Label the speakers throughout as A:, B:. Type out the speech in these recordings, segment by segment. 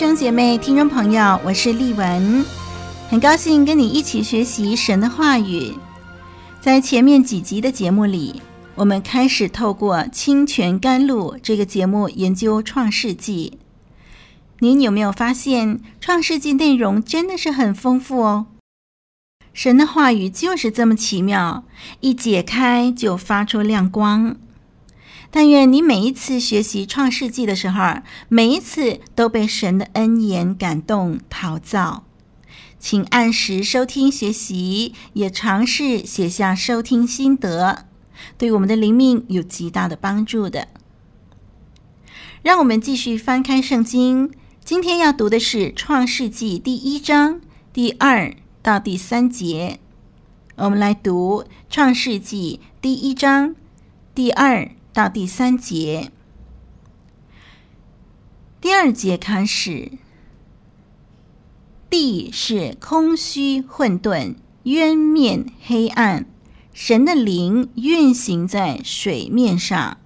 A: 兄姐妹、听众朋友，我是丽文，很高兴跟你一起学习神的话语。在前面几集的节目里，我们开始透过《清泉甘露》这个节目研究创世纪。您有没有发现，创世纪内容真的是很丰富哦？神的话语就是这么奇妙，一解开就发出亮光。但愿你每一次学习创世纪的时候，每一次都被神的恩言感动陶造。请按时收听学习，也尝试写下收听心得，对我们的灵命有极大的帮助的。让我们继续翻开圣经，今天要读的是创世纪第一章第二到第三节。我们来读创世纪第一章第二。到第三节，第二节开始，地是空虚混沌，渊面黑暗，神的灵运行在水面上。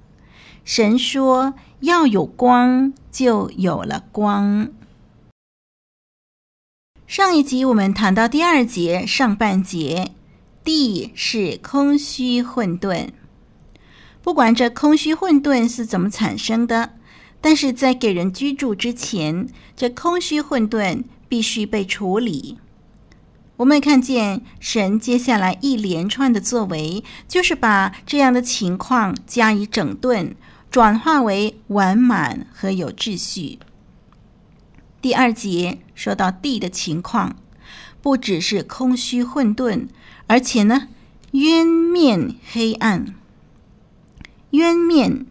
A: 神说：“要有光，就有了光。”上一集我们谈到第二节上半节，地是空虚混沌。不管这空虚混沌是怎么产生的，但是在给人居住之前，这空虚混沌必须被处理。我们看见神接下来一连串的作为，就是把这样的情况加以整顿，转化为完满和有秩序。第二节说到地的情况，不只是空虚混沌，而且呢，渊面黑暗。渊面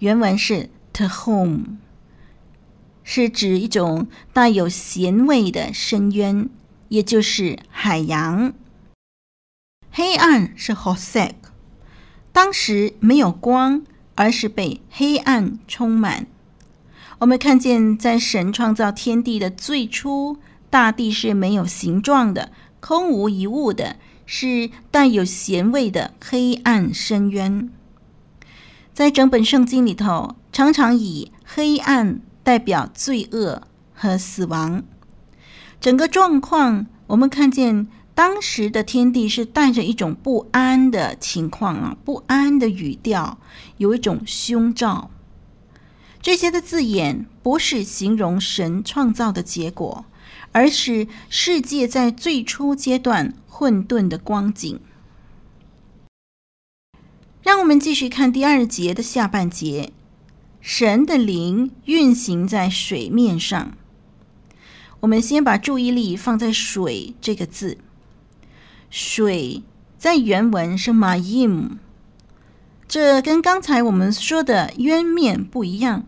A: 原文是 tehom，是指一种带有咸味的深渊，也就是海洋。黑暗是 hosek，当时没有光，而是被黑暗充满。我们看见，在神创造天地的最初，大地是没有形状的，空无一物的，是带有咸味的黑暗深渊。在整本圣经里头，常常以黑暗代表罪恶和死亡。整个状况，我们看见当时的天地是带着一种不安的情况啊，不安的语调，有一种凶兆。这些的字眼不是形容神创造的结果，而是世界在最初阶段混沌的光景。让我们继续看第二节的下半节，神的灵运行在水面上。我们先把注意力放在“水”这个字。水在原文是 maim，这跟刚才我们说的渊面不一样。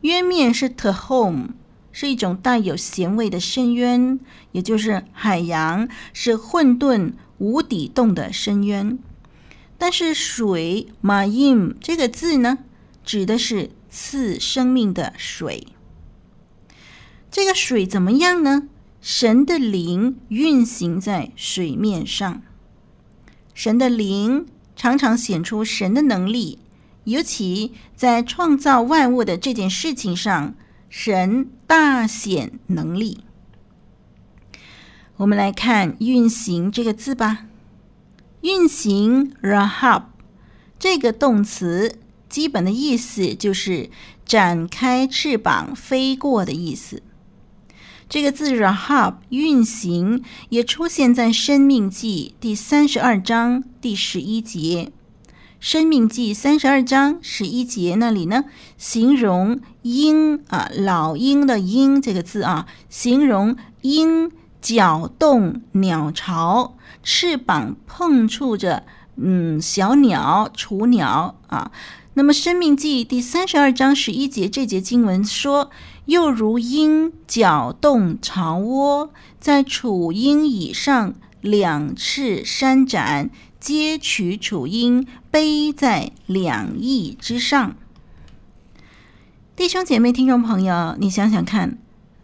A: 渊面是 tehom，是一种带有咸味的深渊，也就是海洋，是混沌无底洞的深渊。但是水 ma im 这个字呢，指的是赐生命的水。这个水怎么样呢？神的灵运行在水面上，神的灵常常显出神的能力，尤其在创造万物的这件事情上，神大显能力。我们来看“运行”这个字吧。运行 rahab 这个动词基本的意思就是展开翅膀飞过的意思。这个字 rahab 运行也出现在《生命记》第三十二章第十一节。《生命记》三十二章十一节那里呢，形容鹰啊，老鹰的鹰这个字啊，形容鹰搅动鸟巢。翅膀碰触着，嗯，小鸟、雏鸟啊，那么《生命记》第三十二章十一节这节经文说：“又如鹰搅动巢窝，在雏鹰以上两翅扇展，接取雏鹰，背在两翼之上。”弟兄姐妹、听众朋友，你想想看，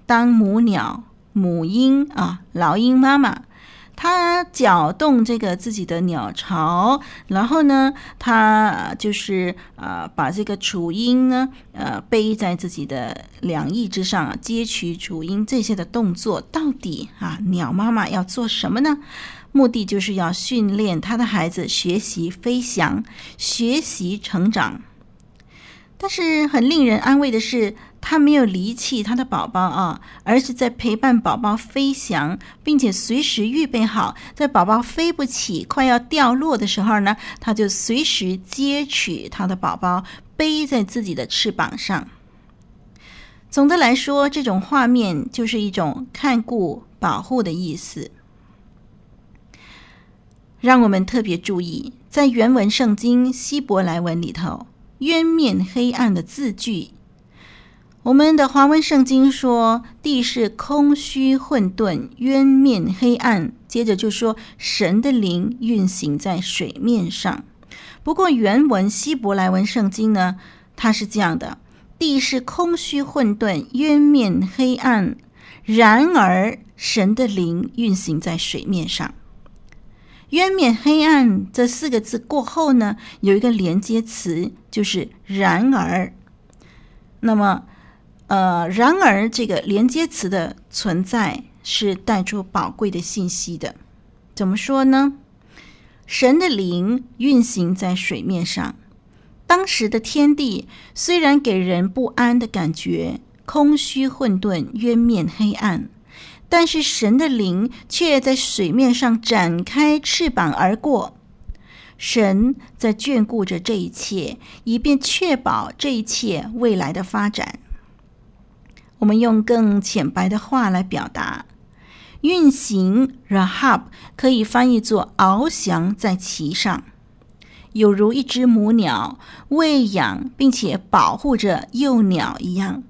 A: 当母鸟、母鹰啊，老鹰妈妈，它搅动这个自己的鸟巢，然后呢，它就是呃，把这个雏鹰呢，呃，背在自己的两翼之上，接取雏鹰这些的动作，到底啊，鸟妈妈要做什么呢？目的就是要训练它的孩子学习飞翔，学习成长。但是很令人安慰的是，他没有离弃他的宝宝啊，而是在陪伴宝宝飞翔，并且随时预备好，在宝宝飞不起、快要掉落的时候呢，他就随时接取他的宝宝，背在自己的翅膀上。总的来说，这种画面就是一种看顾、保护的意思。让我们特别注意，在原文圣经希伯来文里头。渊面黑暗的字句，我们的华文圣经说地是空虚混沌，渊面黑暗。接着就说神的灵运行在水面上。不过原文希伯来文圣经呢，它是这样的：地是空虚混沌，渊面黑暗。然而神的灵运行在水面上。渊面黑暗这四个字过后呢，有一个连接词，就是然而。那么，呃，然而这个连接词的存在是带出宝贵的信息的。怎么说呢？神的灵运行在水面上，当时的天地虽然给人不安的感觉，空虚混沌，渊面黑暗。但是神的灵却在水面上展开翅膀而过，神在眷顾着这一切，以便确保这一切未来的发展。我们用更浅白的话来表达：运行 Rahab 可以翻译作翱翔在其上，有如一只母鸟喂养并且保护着幼鸟一样。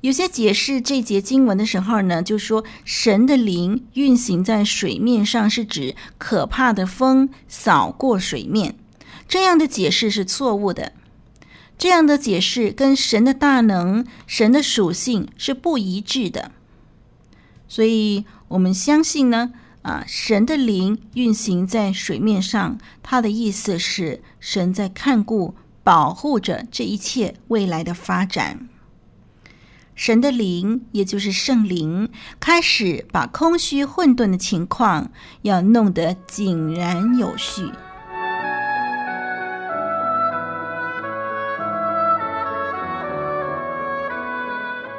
A: 有些解释这节经文的时候呢，就说神的灵运行在水面上，是指可怕的风扫过水面。这样的解释是错误的。这样的解释跟神的大能、神的属性是不一致的。所以我们相信呢，啊，神的灵运行在水面上，它的意思是神在看顾、保护着这一切未来的发展。神的灵，也就是圣灵，开始把空虚混沌的情况要弄得井然有序。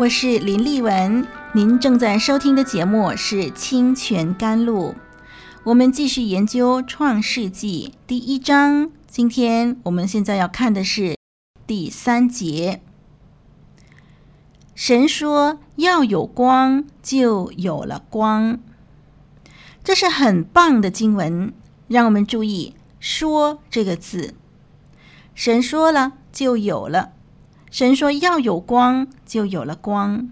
A: 我是林丽文，您正在收听的节目是《清泉甘露》。我们继续研究《创世纪》第一章，今天我们现在要看的是第三节。神说要有光，就有了光。这是很棒的经文，让我们注意“说”这个字。神说了，就有了。神说要有光，就有了光。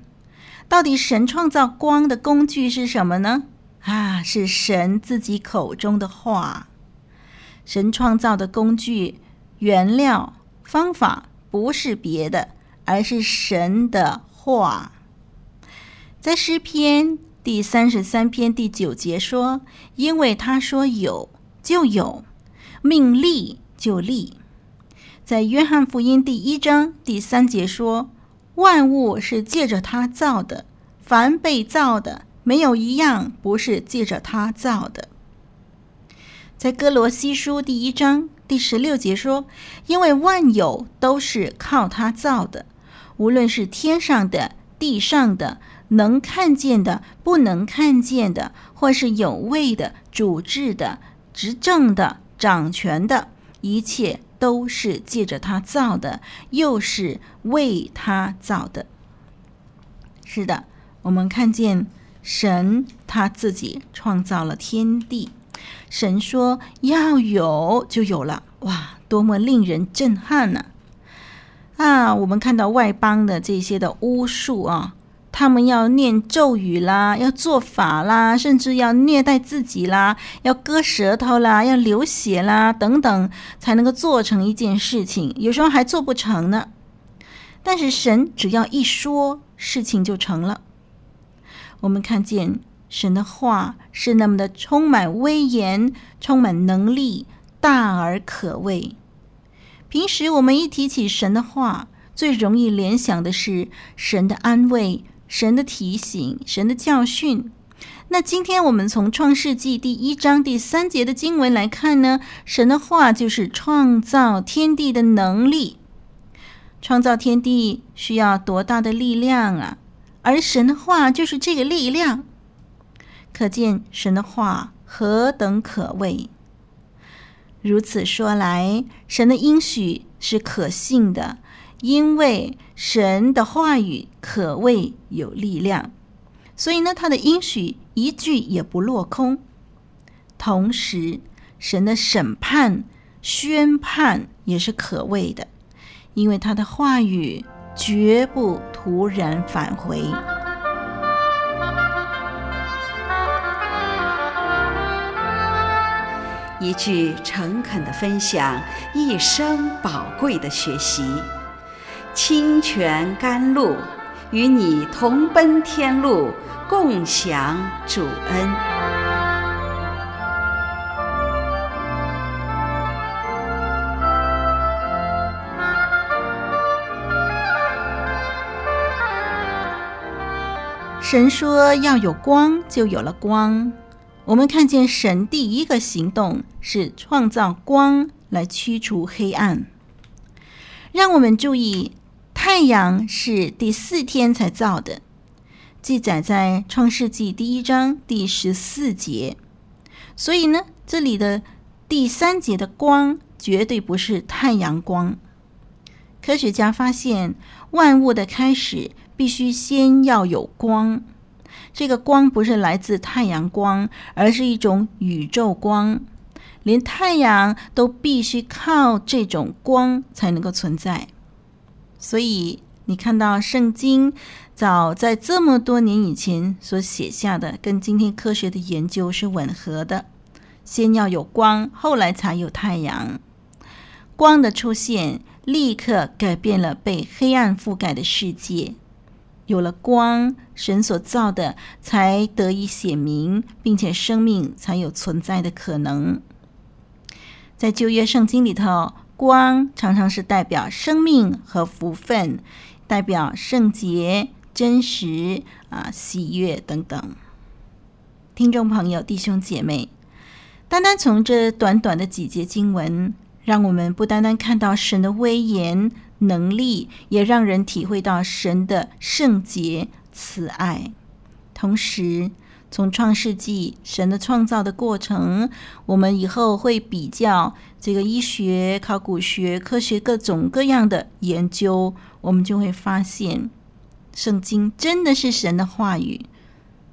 A: 到底神创造光的工具是什么呢？啊，是神自己口中的话。神创造的工具、原料、方法不是别的，而是神的话。在诗篇第三十三篇第九节说：“因为他说有，就有；命立，就立。”在约翰福音第一章第三节说：“万物是借着他造的，凡被造的，没有一样不是借着他造的。”在哥罗西书第一章第十六节说：“因为万有都是靠他造的，无论是天上的、地上的，能看见的、不能看见的，或是有位的、主治的、执政的、掌权的，一切都是借着他造的，又是为他造的。”是的，我们看见神他自己创造了天地。神说要有就有了，哇，多么令人震撼呢！啊，啊，我们看到外邦的这些的巫术啊，他们要念咒语啦，要做法啦，甚至要虐待自己啦，要割舌头啦，要流血啦等等，才能够做成一件事情，有时候还做不成呢。但是神只要一说，事情就成了。我们看见。神的话是那么的充满威严，充满能力，大而可畏。平时我们一提起神的话，最容易联想的是神的安慰、神的提醒、神的教训。那今天我们从创世纪第一章第三节的经文来看呢，神的话就是创造天地的能力。创造天地需要多大的力量啊！而神的话就是这个力量。可见神的话何等可畏！如此说来，神的应许是可信的，因为神的话语可谓有力量，所以呢，他的应许一句也不落空。同时，神的审判宣判也是可畏的，因为他的话语绝不突然返回。
B: 一句诚恳的分享，一生宝贵的学习。清泉甘露，与你同奔天路，共享主恩。
A: 神说要有光，就有了光。我们看见神第一个行动是创造光来驱除黑暗。让我们注意，太阳是第四天才造的，记载在创世纪第一章第十四节。所以呢，这里的第三节的光绝对不是太阳光。科学家发现，万物的开始必须先要有光。这个光不是来自太阳光，而是一种宇宙光。连太阳都必须靠这种光才能够存在。所以你看到圣经早在这么多年以前所写下的，跟今天科学的研究是吻合的。先要有光，后来才有太阳。光的出现，立刻改变了被黑暗覆盖的世界。有了光，神所造的才得以显明，并且生命才有存在的可能。在旧约圣经里头，光常常是代表生命和福分，代表圣洁、真实啊、喜悦等等。听众朋友、弟兄姐妹，单单从这短短的几节经文，让我们不单单看到神的威严。能力也让人体会到神的圣洁慈爱。同时，从创世纪神的创造的过程，我们以后会比较这个医学、考古学、科学各种各样的研究，我们就会发现，圣经真的是神的话语。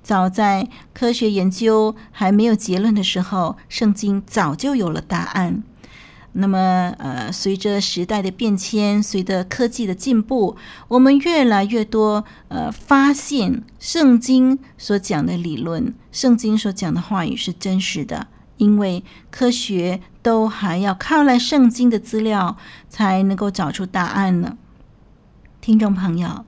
A: 早在科学研究还没有结论的时候，圣经早就有了答案。那么，呃，随着时代的变迁，随着科技的进步，我们越来越多呃发现，圣经所讲的理论，圣经所讲的话语是真实的，因为科学都还要靠来圣经的资料才能够找出答案呢。听众朋友，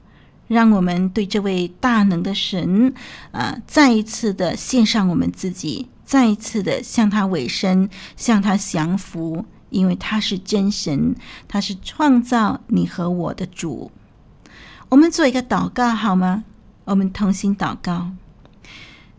A: 让我们对这位大能的神，呃，再一次的献上我们自己，再一次的向他委身，向他降服。因为他是真神，他是创造你和我的主。我们做一个祷告好吗？我们同心祷告。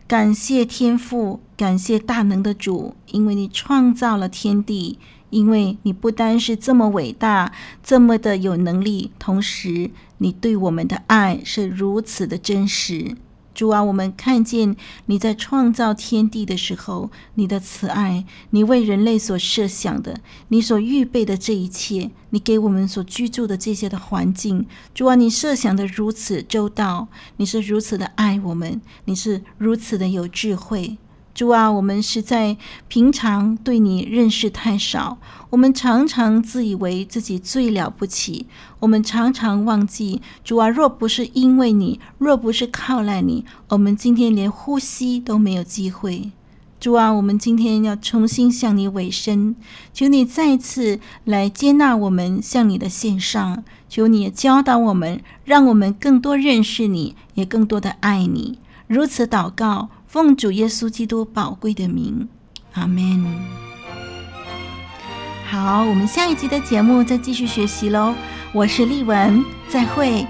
A: 感谢天父，感谢大能的主，因为你创造了天地，因为你不单是这么伟大，这么的有能力，同时你对我们的爱是如此的真实。主啊，我们看见你在创造天地的时候，你的慈爱，你为人类所设想的，你所预备的这一切，你给我们所居住的这些的环境，主啊，你设想的如此周到，你是如此的爱我们，你是如此的有智慧。主啊，我们实在平常对你认识太少，我们常常自以为自己最了不起，我们常常忘记，主啊，若不是因为你，若不是靠赖你，我们今天连呼吸都没有机会。主啊，我们今天要重新向你委身，求你再次来接纳我们向你的献上，求你教导我们，让我们更多认识你，也更多的爱你。如此祷告。奉主耶稣基督宝贵的名，阿门。好，我们下一集的节目再继续学习喽。我是丽文，再会。